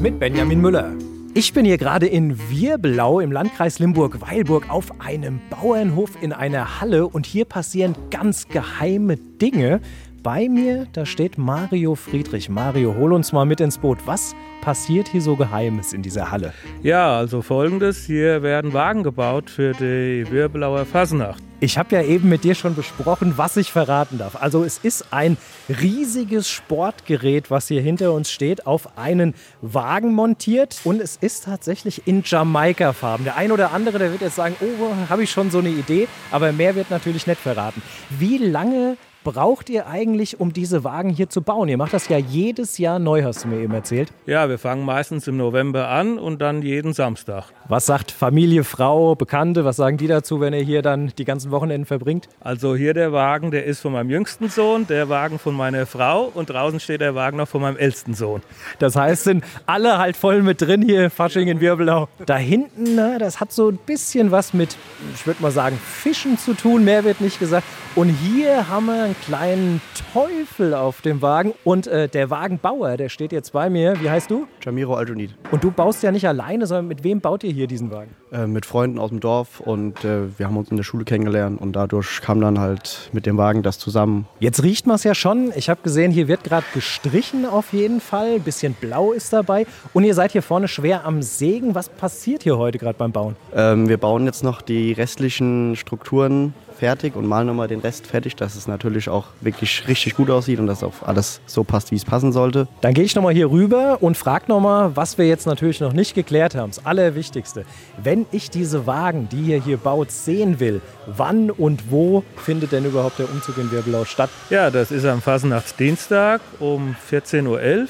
mit Benjamin Müller. Ich bin hier gerade in Wirbelau im Landkreis Limburg-Weilburg auf einem Bauernhof in einer Halle und hier passieren ganz geheime Dinge. Bei mir, da steht Mario Friedrich. Mario, hol uns mal mit ins Boot. Was passiert hier so Geheimes in dieser Halle? Ja, also folgendes: Hier werden Wagen gebaut für die Wirbelauer Fasnacht. Ich habe ja eben mit dir schon besprochen, was ich verraten darf. Also es ist ein riesiges Sportgerät, was hier hinter uns steht, auf einen Wagen montiert und es ist tatsächlich in Jamaika-Farben. Der ein oder andere, der wird jetzt sagen, oh, habe ich schon so eine Idee, aber mehr wird natürlich nicht verraten. Wie lange braucht ihr eigentlich, um diese Wagen hier zu bauen? Ihr macht das ja jedes Jahr neu, hast du mir eben erzählt. Ja, wir fangen meistens im November an und dann jeden Samstag. Was sagt Familie, Frau, Bekannte, was sagen die dazu, wenn ihr hier dann die ganzen Wochenenden verbringt? Also hier der Wagen, der ist von meinem jüngsten Sohn, der Wagen von meiner Frau und draußen steht der Wagen noch von meinem ältesten Sohn. Das heißt, sind alle halt voll mit drin hier, Fasching in Wirbelau. Da hinten, na, das hat so ein bisschen was mit, ich würde mal sagen, Fischen zu tun, mehr wird nicht gesagt. Und hier haben wir einen kleinen Teufel auf dem Wagen und äh, der Wagenbauer, der steht jetzt bei mir. Wie heißt du? Jamiro Aljunid. Und du baust ja nicht alleine, sondern mit wem baut ihr hier diesen Wagen? Äh, mit Freunden aus dem Dorf und äh, wir haben uns in der Schule kennengelernt und dadurch kam dann halt mit dem Wagen das zusammen. Jetzt riecht man es ja schon. Ich habe gesehen, hier wird gerade gestrichen auf jeden Fall. Ein bisschen blau ist dabei. Und ihr seid hier vorne schwer am Sägen. Was passiert hier heute gerade beim Bauen? Ähm, wir bauen jetzt noch die restlichen Strukturen fertig und malen nochmal den Rest fertig, dass es natürlich auch wirklich richtig gut aussieht und dass auch alles so passt, wie es passen sollte. Dann gehe ich nochmal hier rüber und frage nochmal, was wir jetzt natürlich noch nicht geklärt haben. Das Allerwichtigste. Wenn ich diese Wagen, die ihr hier baut, sehen will, wann und wo findet denn überhaupt der Umzug in Wirbelau statt? Ja, das ist am Fasnachtsdienstag um 14.11 Uhr.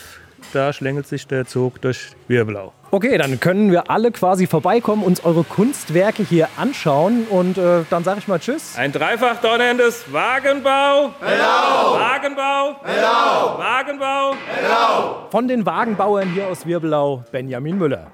Da schlängelt sich der Zug durch Wirbelau. Okay, dann können wir alle quasi vorbeikommen, uns eure Kunstwerke hier anschauen und äh, dann sage ich mal Tschüss. Ein dreifach donnerndes Wagenbau. Hello. Wagenbau. Hello. Wagenbau. Hello. Von den Wagenbauern hier aus Wirbelau, Benjamin Müller.